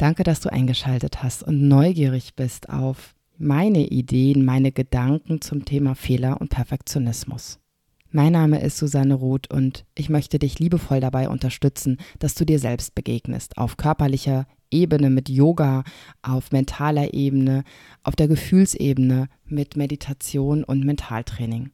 Danke, dass du eingeschaltet hast und neugierig bist auf meine Ideen, meine Gedanken zum Thema Fehler und Perfektionismus. Mein Name ist Susanne Roth und ich möchte dich liebevoll dabei unterstützen, dass du dir selbst begegnest, auf körperlicher Ebene mit Yoga, auf mentaler Ebene, auf der Gefühlsebene mit Meditation und Mentaltraining.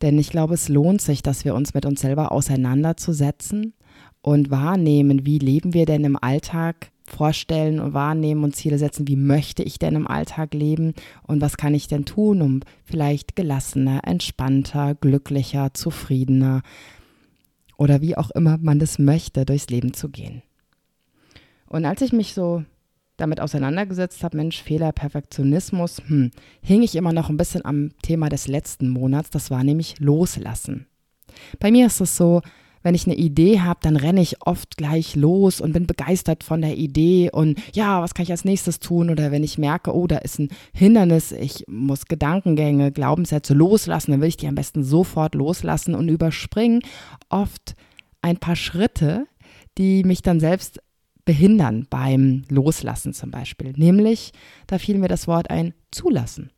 Denn ich glaube, es lohnt sich, dass wir uns mit uns selber auseinanderzusetzen und wahrnehmen, wie leben wir denn im Alltag vorstellen und wahrnehmen und Ziele setzen, wie möchte ich denn im Alltag leben und was kann ich denn tun, um vielleicht gelassener, entspannter, glücklicher, zufriedener oder wie auch immer man das möchte, durchs Leben zu gehen. Und als ich mich so damit auseinandergesetzt habe, Mensch, Fehler, Perfektionismus, hm, hing ich immer noch ein bisschen am Thema des letzten Monats, das war nämlich Loslassen. Bei mir ist es so, wenn ich eine Idee habe, dann renne ich oft gleich los und bin begeistert von der Idee und ja, was kann ich als nächstes tun? Oder wenn ich merke, oh, da ist ein Hindernis, ich muss Gedankengänge, Glaubenssätze loslassen, dann will ich die am besten sofort loslassen und überspringen oft ein paar Schritte, die mich dann selbst behindern beim Loslassen zum Beispiel. Nämlich, da fiel mir das Wort ein, zulassen.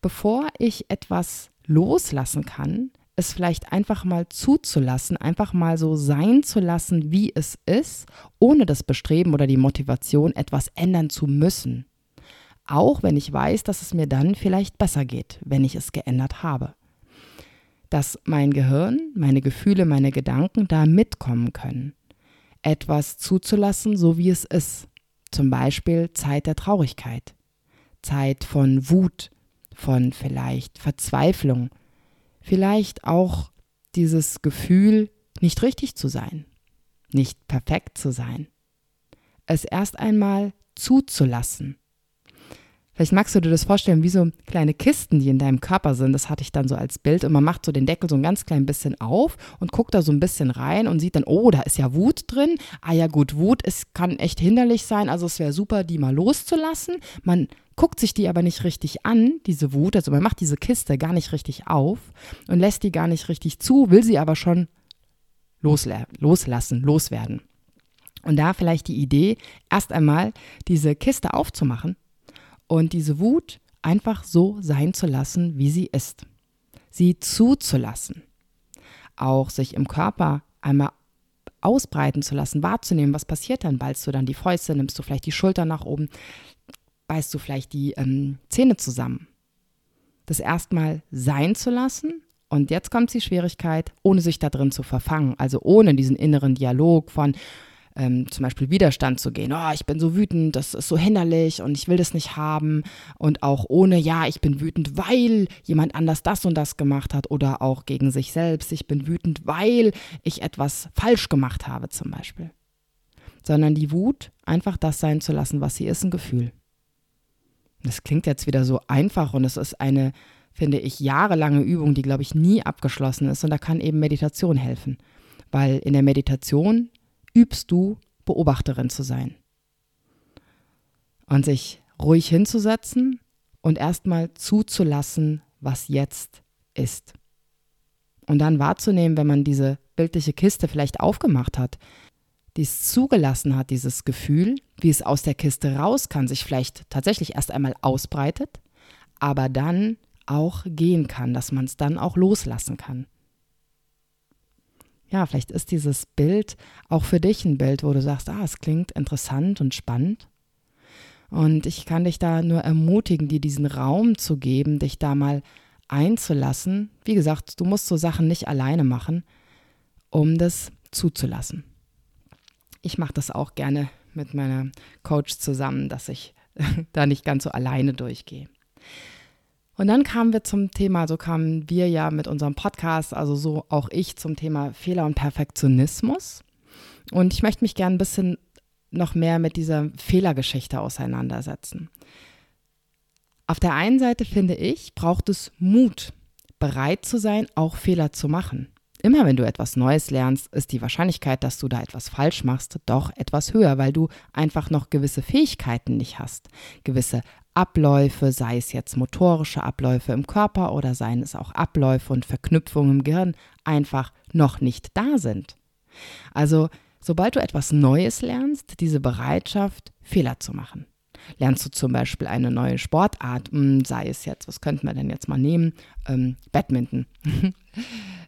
Bevor ich etwas loslassen kann, es vielleicht einfach mal zuzulassen, einfach mal so sein zu lassen, wie es ist, ohne das Bestreben oder die Motivation, etwas ändern zu müssen. Auch wenn ich weiß, dass es mir dann vielleicht besser geht, wenn ich es geändert habe. Dass mein Gehirn, meine Gefühle, meine Gedanken da mitkommen können. Etwas zuzulassen, so wie es ist. Zum Beispiel Zeit der Traurigkeit, Zeit von Wut, von vielleicht Verzweiflung, vielleicht auch dieses Gefühl, nicht richtig zu sein, nicht perfekt zu sein. Es erst einmal zuzulassen. Vielleicht magst du dir das vorstellen, wie so kleine Kisten, die in deinem Körper sind. Das hatte ich dann so als Bild. Und man macht so den Deckel so ein ganz klein bisschen auf und guckt da so ein bisschen rein und sieht dann, oh, da ist ja Wut drin. Ah ja, gut, Wut ist, kann echt hinderlich sein. Also es wäre super, die mal loszulassen. Man guckt sich die aber nicht richtig an, diese Wut, also man macht diese Kiste gar nicht richtig auf und lässt die gar nicht richtig zu, will sie aber schon loslassen, loswerden. Und da vielleicht die Idee, erst einmal diese Kiste aufzumachen und diese Wut einfach so sein zu lassen, wie sie ist. Sie zuzulassen. Auch sich im Körper einmal ausbreiten zu lassen, wahrzunehmen, was passiert dann. Ballst du dann die Fäuste, nimmst du vielleicht die Schulter nach oben, beißt du vielleicht die ähm, Zähne zusammen. Das erstmal sein zu lassen und jetzt kommt die Schwierigkeit, ohne sich da drin zu verfangen, also ohne diesen inneren Dialog von ähm, zum Beispiel Widerstand zu gehen. Oh, ich bin so wütend, das ist so hinderlich und ich will das nicht haben. Und auch ohne, ja, ich bin wütend, weil jemand anders das und das gemacht hat oder auch gegen sich selbst. Ich bin wütend, weil ich etwas falsch gemacht habe zum Beispiel. Sondern die Wut einfach das sein zu lassen, was sie ist, ein Gefühl. Das klingt jetzt wieder so einfach und es ist eine, finde ich, jahrelange Übung, die, glaube ich, nie abgeschlossen ist. Und da kann eben Meditation helfen. Weil in der Meditation übst du, Beobachterin zu sein. Und sich ruhig hinzusetzen und erstmal zuzulassen, was jetzt ist. Und dann wahrzunehmen, wenn man diese bildliche Kiste vielleicht aufgemacht hat, dies zugelassen hat, dieses Gefühl, wie es aus der Kiste raus kann, sich vielleicht tatsächlich erst einmal ausbreitet, aber dann auch gehen kann, dass man es dann auch loslassen kann. Ja, vielleicht ist dieses Bild auch für dich ein Bild, wo du sagst, ah, es klingt interessant und spannend. Und ich kann dich da nur ermutigen, dir diesen Raum zu geben, dich da mal einzulassen. Wie gesagt, du musst so Sachen nicht alleine machen, um das zuzulassen ich mache das auch gerne mit meiner Coach zusammen, dass ich da nicht ganz so alleine durchgehe. Und dann kamen wir zum Thema, so kamen wir ja mit unserem Podcast, also so auch ich zum Thema Fehler und Perfektionismus. Und ich möchte mich gerne ein bisschen noch mehr mit dieser Fehlergeschichte auseinandersetzen. Auf der einen Seite finde ich, braucht es Mut, bereit zu sein, auch Fehler zu machen. Immer wenn du etwas Neues lernst, ist die Wahrscheinlichkeit, dass du da etwas falsch machst, doch etwas höher, weil du einfach noch gewisse Fähigkeiten nicht hast. Gewisse Abläufe, sei es jetzt motorische Abläufe im Körper oder seien es auch Abläufe und Verknüpfungen im Gehirn, einfach noch nicht da sind. Also, sobald du etwas Neues lernst, diese Bereitschaft, Fehler zu machen. Lernst du zum Beispiel eine neue Sportart, hm, sei es jetzt, was könnten wir denn jetzt mal nehmen? Ähm, Badminton.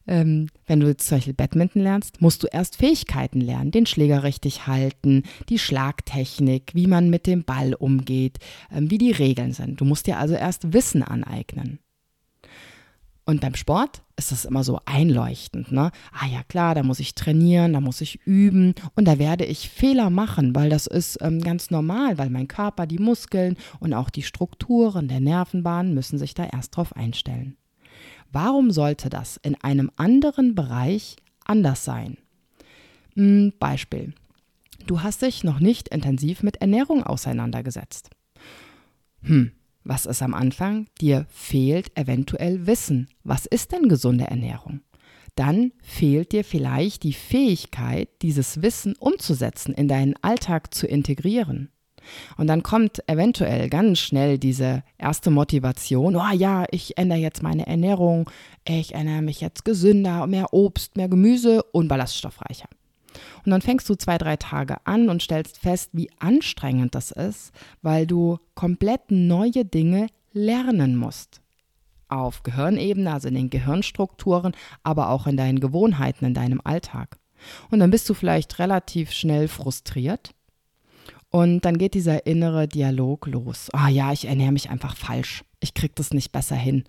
ähm, wenn du jetzt zum Beispiel Badminton lernst, musst du erst Fähigkeiten lernen, den Schläger richtig halten, die Schlagtechnik, wie man mit dem Ball umgeht, ähm, wie die Regeln sind. Du musst dir also erst Wissen aneignen. Und beim Sport ist das immer so einleuchtend. Ne? Ah ja, klar, da muss ich trainieren, da muss ich üben und da werde ich Fehler machen, weil das ist ähm, ganz normal, weil mein Körper, die Muskeln und auch die Strukturen der Nervenbahnen müssen sich da erst drauf einstellen. Warum sollte das in einem anderen Bereich anders sein? Hm, Beispiel. Du hast dich noch nicht intensiv mit Ernährung auseinandergesetzt. Hm, was ist am Anfang? Dir fehlt eventuell Wissen. Was ist denn gesunde Ernährung? Dann fehlt dir vielleicht die Fähigkeit, dieses Wissen umzusetzen, in deinen Alltag zu integrieren. Und dann kommt eventuell ganz schnell diese erste Motivation, oh ja, ich ändere jetzt meine Ernährung, ich ernähre mich jetzt gesünder, mehr Obst, mehr Gemüse und ballaststoffreicher. Und dann fängst du zwei, drei Tage an und stellst fest, wie anstrengend das ist, weil du komplett neue Dinge lernen musst. Auf Gehirnebene, also in den Gehirnstrukturen, aber auch in deinen Gewohnheiten, in deinem Alltag. Und dann bist du vielleicht relativ schnell frustriert und dann geht dieser innere Dialog los. Ah ja, ich ernähre mich einfach falsch. Ich kriege das nicht besser hin.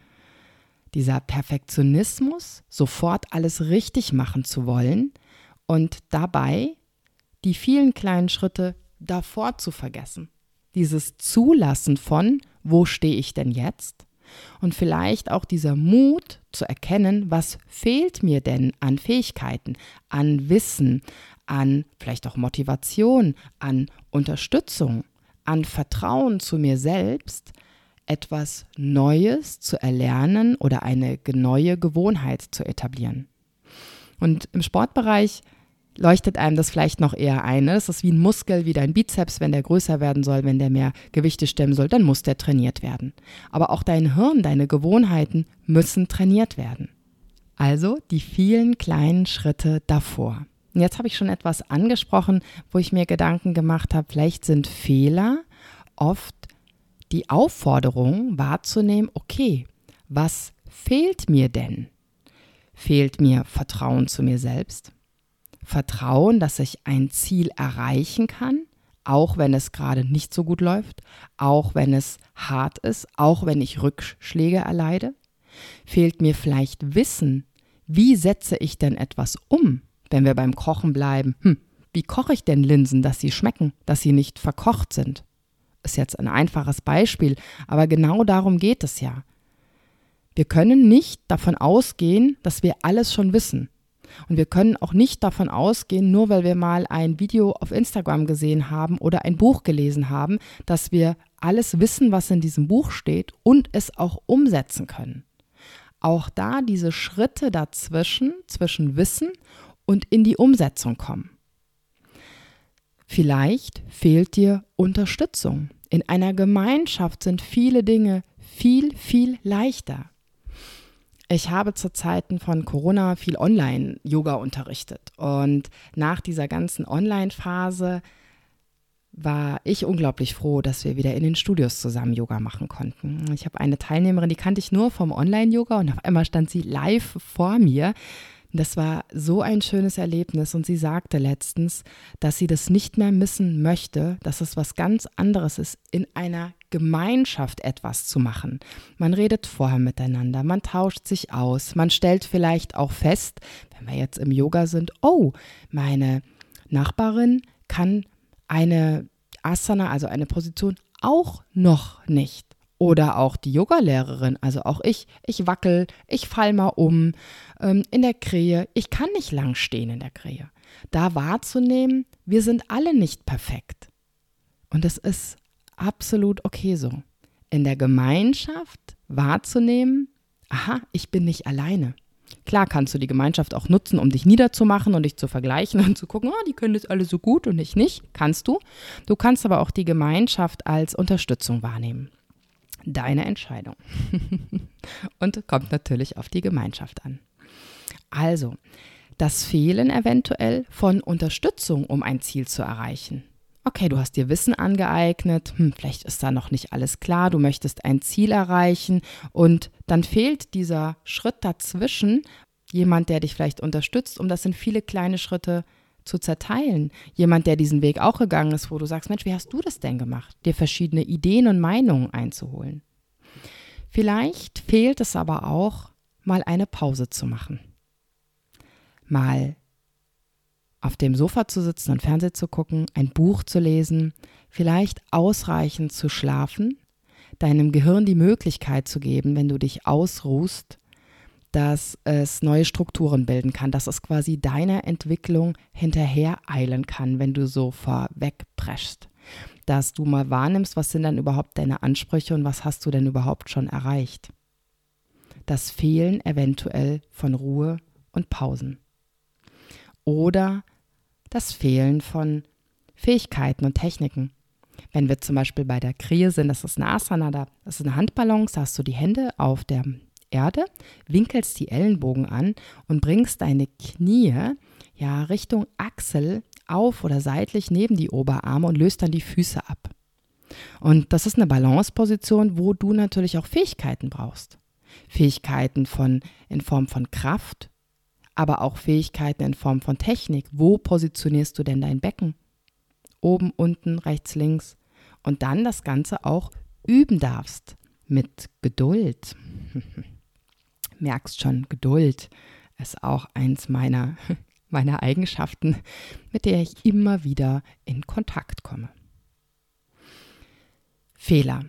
Dieser Perfektionismus, sofort alles richtig machen zu wollen und dabei die vielen kleinen Schritte davor zu vergessen. Dieses Zulassen von, wo stehe ich denn jetzt? Und vielleicht auch dieser Mut zu erkennen, was fehlt mir denn an Fähigkeiten, an Wissen, an vielleicht auch Motivation, an Unterstützung, an Vertrauen zu mir selbst, etwas Neues zu erlernen oder eine neue Gewohnheit zu etablieren. Und im Sportbereich leuchtet einem das vielleicht noch eher ein. Das ist wie ein Muskel, wie dein Bizeps, wenn der größer werden soll, wenn der mehr Gewichte stemmen soll, dann muss der trainiert werden. Aber auch dein Hirn, deine Gewohnheiten müssen trainiert werden. Also die vielen kleinen Schritte davor. Und jetzt habe ich schon etwas angesprochen, wo ich mir Gedanken gemacht habe, vielleicht sind Fehler oft die Aufforderung wahrzunehmen, okay, was fehlt mir denn? Fehlt mir Vertrauen zu mir selbst? Vertrauen, dass ich ein Ziel erreichen kann, auch wenn es gerade nicht so gut läuft, auch wenn es hart ist, auch wenn ich Rückschläge erleide? Fehlt mir vielleicht Wissen, wie setze ich denn etwas um? wenn wir beim Kochen bleiben, hm, wie koche ich denn Linsen, dass sie schmecken, dass sie nicht verkocht sind? Ist jetzt ein einfaches Beispiel, aber genau darum geht es ja. Wir können nicht davon ausgehen, dass wir alles schon wissen. Und wir können auch nicht davon ausgehen, nur weil wir mal ein Video auf Instagram gesehen haben oder ein Buch gelesen haben, dass wir alles wissen, was in diesem Buch steht und es auch umsetzen können. Auch da diese Schritte dazwischen, zwischen Wissen und in die Umsetzung kommen. Vielleicht fehlt dir Unterstützung. In einer Gemeinschaft sind viele Dinge viel, viel leichter. Ich habe zu Zeiten von Corona viel Online-Yoga unterrichtet und nach dieser ganzen Online-Phase war ich unglaublich froh, dass wir wieder in den Studios zusammen Yoga machen konnten. Ich habe eine Teilnehmerin, die kannte ich nur vom Online-Yoga und auf einmal stand sie live vor mir das war so ein schönes Erlebnis und sie sagte letztens, dass sie das nicht mehr missen möchte, dass es was ganz anderes ist, in einer Gemeinschaft etwas zu machen. Man redet vorher miteinander, man tauscht sich aus, man stellt vielleicht auch fest, wenn wir jetzt im Yoga sind, oh, meine Nachbarin kann eine Asana, also eine Position, auch noch nicht. Oder auch die Yogalehrerin, also auch ich, ich wackel, ich fall mal um ähm, in der Krähe, ich kann nicht lang stehen in der Krähe. Da wahrzunehmen, wir sind alle nicht perfekt. Und es ist absolut okay so. In der Gemeinschaft wahrzunehmen, aha, ich bin nicht alleine. Klar kannst du die Gemeinschaft auch nutzen, um dich niederzumachen und dich zu vergleichen und zu gucken, oh, die können das alle so gut und ich nicht. Kannst du. Du kannst aber auch die Gemeinschaft als Unterstützung wahrnehmen. Deine Entscheidung. und kommt natürlich auf die Gemeinschaft an. Also, das Fehlen eventuell von Unterstützung, um ein Ziel zu erreichen. Okay, du hast dir Wissen angeeignet, hm, vielleicht ist da noch nicht alles klar, du möchtest ein Ziel erreichen und dann fehlt dieser Schritt dazwischen, jemand, der dich vielleicht unterstützt, um das in viele kleine Schritte zu zerteilen. Jemand, der diesen Weg auch gegangen ist, wo du sagst, Mensch, wie hast du das denn gemacht? Dir verschiedene Ideen und Meinungen einzuholen. Vielleicht fehlt es aber auch, mal eine Pause zu machen. Mal auf dem Sofa zu sitzen und Fernsehen zu gucken, ein Buch zu lesen, vielleicht ausreichend zu schlafen, deinem Gehirn die Möglichkeit zu geben, wenn du dich ausruhst, dass es neue Strukturen bilden kann, dass es quasi deiner Entwicklung hinterher eilen kann, wenn du so vorwegpreschst. Dass du mal wahrnimmst, was sind dann überhaupt deine Ansprüche und was hast du denn überhaupt schon erreicht. Das Fehlen eventuell von Ruhe und Pausen. Oder das Fehlen von Fähigkeiten und Techniken. Wenn wir zum Beispiel bei der Krie sind, das ist eine Asana, da, das ist eine Handbalance, da hast du die Hände auf der Erde, winkelst die Ellenbogen an und bringst deine Knie ja Richtung Achsel auf oder seitlich neben die Oberarme und löst dann die Füße ab. Und das ist eine Balanceposition, wo du natürlich auch Fähigkeiten brauchst. Fähigkeiten von in Form von Kraft, aber auch Fähigkeiten in Form von Technik. Wo positionierst du denn dein Becken? Oben, unten, rechts, links. Und dann das Ganze auch üben darfst mit Geduld. Merkst schon, Geduld ist auch eins meiner, meiner Eigenschaften, mit der ich immer wieder in Kontakt komme. Fehler.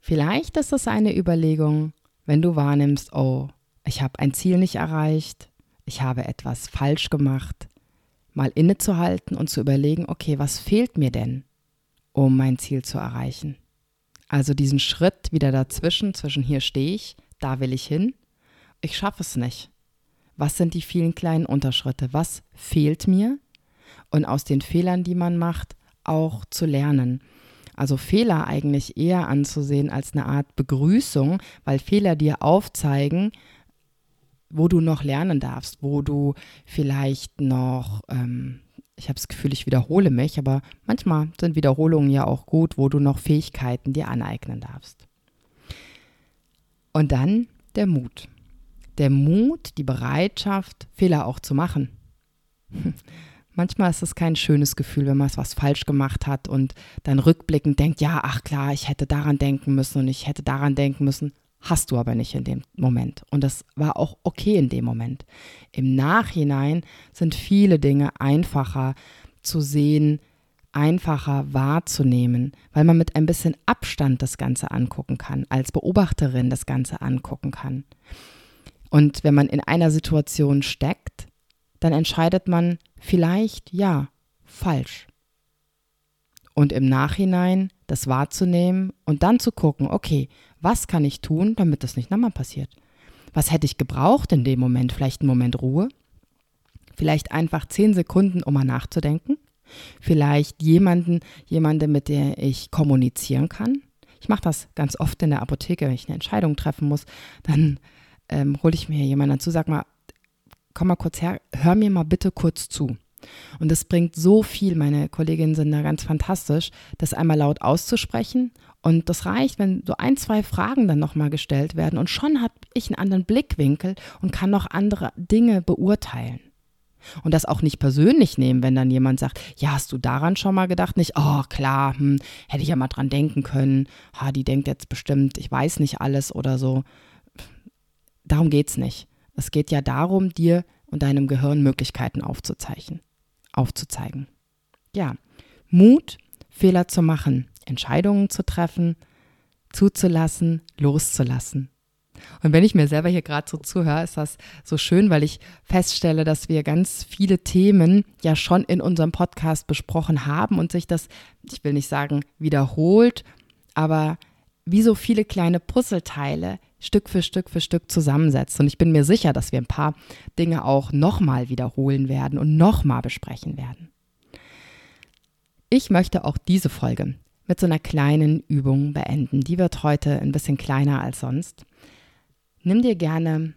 Vielleicht ist es eine Überlegung, wenn du wahrnimmst, oh, ich habe ein Ziel nicht erreicht, ich habe etwas falsch gemacht, mal innezuhalten und zu überlegen, okay, was fehlt mir denn, um mein Ziel zu erreichen? Also diesen Schritt wieder dazwischen, zwischen hier stehe ich, da will ich hin, ich schaffe es nicht. Was sind die vielen kleinen Unterschritte? Was fehlt mir? Und aus den Fehlern, die man macht, auch zu lernen. Also Fehler eigentlich eher anzusehen als eine Art Begrüßung, weil Fehler dir aufzeigen, wo du noch lernen darfst, wo du vielleicht noch, ähm, ich habe das Gefühl, ich wiederhole mich, aber manchmal sind Wiederholungen ja auch gut, wo du noch Fähigkeiten dir aneignen darfst. Und dann der Mut. Der Mut, die Bereitschaft, Fehler auch zu machen. Manchmal ist es kein schönes Gefühl, wenn man was falsch gemacht hat und dann rückblickend denkt, ja, ach klar, ich hätte daran denken müssen und ich hätte daran denken müssen. Hast du aber nicht in dem Moment. Und das war auch okay in dem Moment. Im Nachhinein sind viele Dinge einfacher zu sehen, einfacher wahrzunehmen, weil man mit ein bisschen Abstand das Ganze angucken kann, als Beobachterin das Ganze angucken kann. Und wenn man in einer Situation steckt, dann entscheidet man vielleicht ja, falsch. Und im Nachhinein das wahrzunehmen und dann zu gucken, okay, was kann ich tun, damit das nicht nochmal passiert? Was hätte ich gebraucht in dem Moment? Vielleicht einen Moment Ruhe? Vielleicht einfach zehn Sekunden, um mal nachzudenken? Vielleicht jemanden, jemanden, mit der ich kommunizieren kann? Ich mache das ganz oft in der Apotheke, wenn ich eine Entscheidung treffen muss. Dann ähm, hole ich mir jemanden dazu, sag mal, komm mal kurz her, hör mir mal bitte kurz zu. Und es bringt so viel, meine Kolleginnen sind da ganz fantastisch, das einmal laut auszusprechen. Und das reicht, wenn so ein, zwei Fragen dann nochmal gestellt werden. Und schon habe ich einen anderen Blickwinkel und kann noch andere Dinge beurteilen. Und das auch nicht persönlich nehmen, wenn dann jemand sagt, ja, hast du daran schon mal gedacht? Nicht, oh klar, hm, hätte ich ja mal dran denken können. Ha, die denkt jetzt bestimmt, ich weiß nicht alles oder so. Darum geht es nicht. Es geht ja darum, dir und deinem Gehirn Möglichkeiten aufzuzeichnen aufzuzeigen. Ja, Mut, Fehler zu machen, Entscheidungen zu treffen, zuzulassen, loszulassen. Und wenn ich mir selber hier gerade so zuhöre, ist das so schön, weil ich feststelle, dass wir ganz viele Themen ja schon in unserem Podcast besprochen haben und sich das, ich will nicht sagen wiederholt, aber wie so viele kleine Puzzleteile Stück für Stück für Stück zusammensetzt. Und ich bin mir sicher, dass wir ein paar Dinge auch nochmal wiederholen werden und nochmal besprechen werden. Ich möchte auch diese Folge mit so einer kleinen Übung beenden. Die wird heute ein bisschen kleiner als sonst. Nimm dir gerne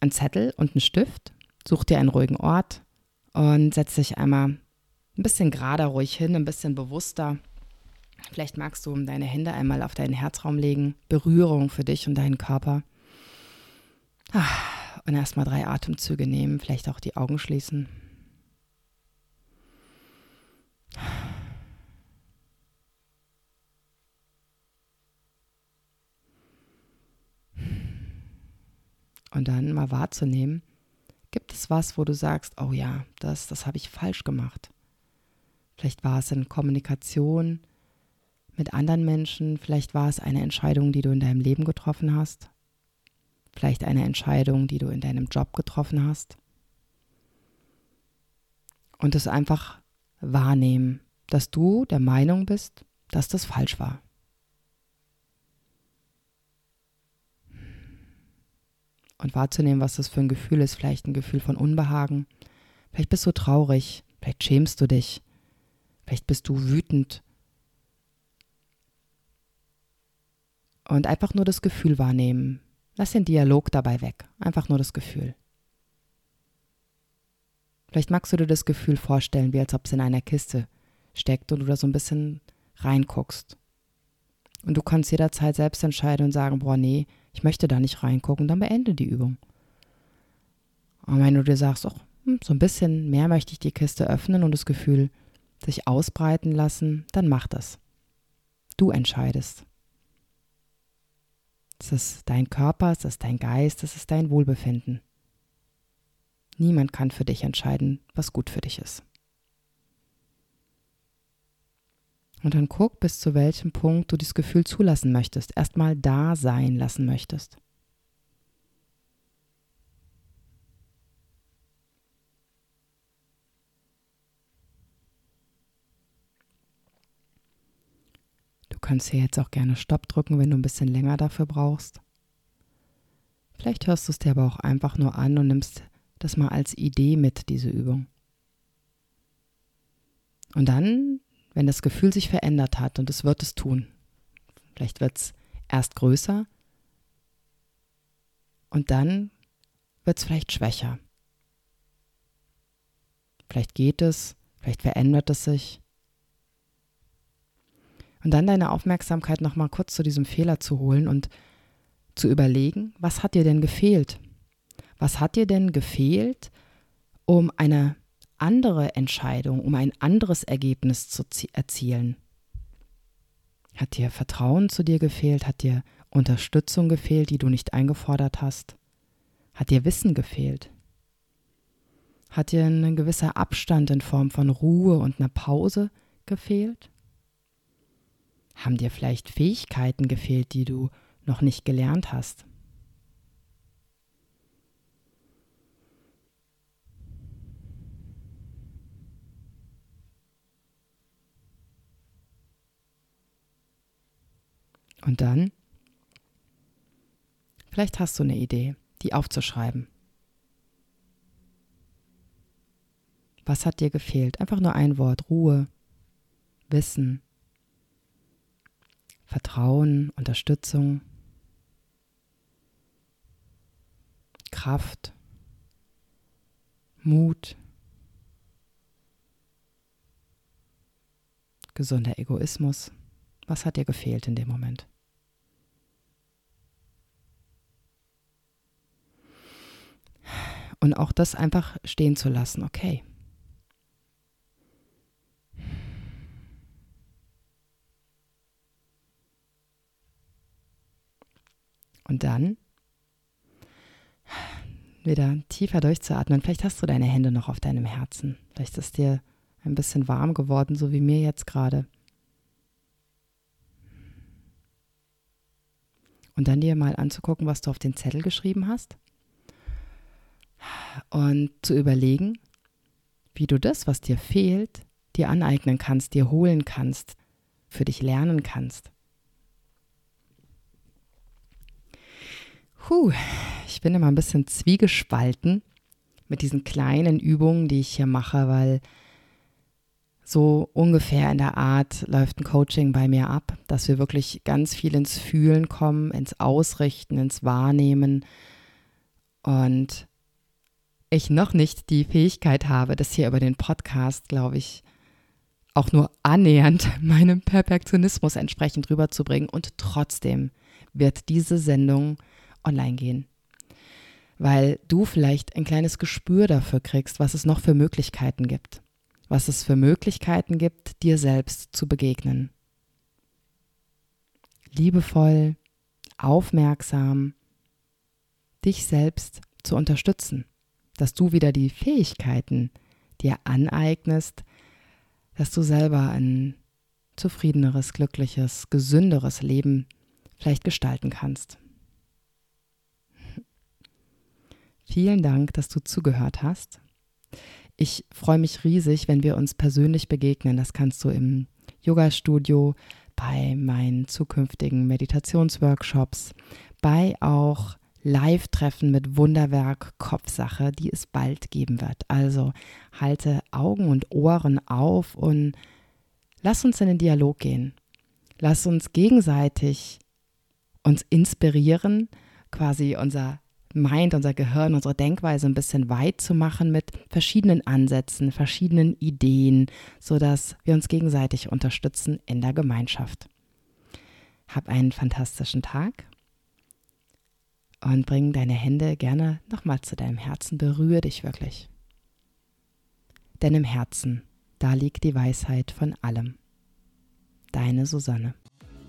einen Zettel und einen Stift, such dir einen ruhigen Ort und setz dich einmal ein bisschen gerader ruhig hin, ein bisschen bewusster. Vielleicht magst du deine Hände einmal auf deinen Herzraum legen, Berührung für dich und deinen Körper. Ah, und erstmal drei Atemzüge nehmen, vielleicht auch die Augen schließen. und dann mal wahrzunehmen, gibt es was, wo du sagst, oh ja, das, das habe ich falsch gemacht. Vielleicht war es in Kommunikation mit anderen Menschen, vielleicht war es eine Entscheidung, die du in deinem Leben getroffen hast, vielleicht eine Entscheidung, die du in deinem Job getroffen hast. Und es einfach wahrnehmen, dass du der Meinung bist, dass das falsch war. und wahrzunehmen, was das für ein Gefühl ist. Vielleicht ein Gefühl von Unbehagen. Vielleicht bist du traurig. Vielleicht schämst du dich. Vielleicht bist du wütend. Und einfach nur das Gefühl wahrnehmen. Lass den Dialog dabei weg. Einfach nur das Gefühl. Vielleicht magst du dir das Gefühl vorstellen, wie als ob es in einer Kiste steckt und du da so ein bisschen reinguckst. Und du kannst jederzeit selbst entscheiden und sagen, boah, nee, ich möchte da nicht reingucken, dann beende die Übung. Und wenn du dir sagst, oh, so ein bisschen mehr möchte ich die Kiste öffnen und das Gefühl sich ausbreiten lassen, dann mach das. Du entscheidest. Es ist dein Körper, es ist dein Geist, es ist dein Wohlbefinden. Niemand kann für dich entscheiden, was gut für dich ist. Und dann guck, bis zu welchem Punkt du dieses Gefühl zulassen möchtest, erstmal da sein lassen möchtest. Kannst hier jetzt auch gerne Stopp drücken, wenn du ein bisschen länger dafür brauchst. Vielleicht hörst du es dir aber auch einfach nur an und nimmst das mal als Idee mit, diese Übung. Und dann wenn das Gefühl sich verändert hat, und es wird es tun, vielleicht wird es erst größer und dann wird es vielleicht schwächer. Vielleicht geht es, vielleicht verändert es sich. Und dann deine Aufmerksamkeit nochmal kurz zu diesem Fehler zu holen und zu überlegen, was hat dir denn gefehlt? Was hat dir denn gefehlt, um eine andere Entscheidung, um ein anderes Ergebnis zu erzielen? Hat dir Vertrauen zu dir gefehlt? Hat dir Unterstützung gefehlt, die du nicht eingefordert hast? Hat dir Wissen gefehlt? Hat dir ein gewisser Abstand in Form von Ruhe und einer Pause gefehlt? Haben dir vielleicht Fähigkeiten gefehlt, die du noch nicht gelernt hast? Und dann, vielleicht hast du eine Idee, die aufzuschreiben. Was hat dir gefehlt? Einfach nur ein Wort. Ruhe, Wissen, Vertrauen, Unterstützung, Kraft, Mut, gesunder Egoismus. Was hat dir gefehlt in dem Moment? Und auch das einfach stehen zu lassen, okay. Und dann wieder tiefer durchzuatmen. Vielleicht hast du deine Hände noch auf deinem Herzen. Vielleicht ist dir ein bisschen warm geworden, so wie mir jetzt gerade. Und dann dir mal anzugucken, was du auf den Zettel geschrieben hast. Und zu überlegen, wie du das, was dir fehlt, dir aneignen kannst, dir holen kannst, für dich lernen kannst. Puh, ich bin immer ein bisschen zwiegespalten mit diesen kleinen Übungen, die ich hier mache, weil so ungefähr in der Art läuft ein Coaching bei mir ab, dass wir wirklich ganz viel ins Fühlen kommen, ins Ausrichten, ins Wahrnehmen und ich noch nicht die Fähigkeit habe, das hier über den Podcast, glaube ich, auch nur annähernd meinem Perfektionismus entsprechend rüberzubringen. Und trotzdem wird diese Sendung online gehen. Weil du vielleicht ein kleines Gespür dafür kriegst, was es noch für Möglichkeiten gibt. Was es für Möglichkeiten gibt, dir selbst zu begegnen. Liebevoll, aufmerksam, dich selbst zu unterstützen. Dass du wieder die Fähigkeiten dir aneignest, dass du selber ein zufriedeneres, glückliches, gesünderes Leben vielleicht gestalten kannst. Vielen Dank, dass du zugehört hast. Ich freue mich riesig, wenn wir uns persönlich begegnen. Das kannst du im Yoga-Studio, bei meinen zukünftigen Meditationsworkshops, bei auch Live-Treffen mit Wunderwerk Kopfsache, die es bald geben wird. Also halte Augen und Ohren auf und lass uns in den Dialog gehen. Lass uns gegenseitig uns inspirieren, quasi unser Mind, unser Gehirn, unsere Denkweise ein bisschen weit zu machen mit verschiedenen Ansätzen, verschiedenen Ideen, sodass wir uns gegenseitig unterstützen in der Gemeinschaft. Hab einen fantastischen Tag und bring deine Hände gerne nochmal zu deinem Herzen, berühre dich wirklich. Denn im Herzen, da liegt die Weisheit von allem. Deine Susanne.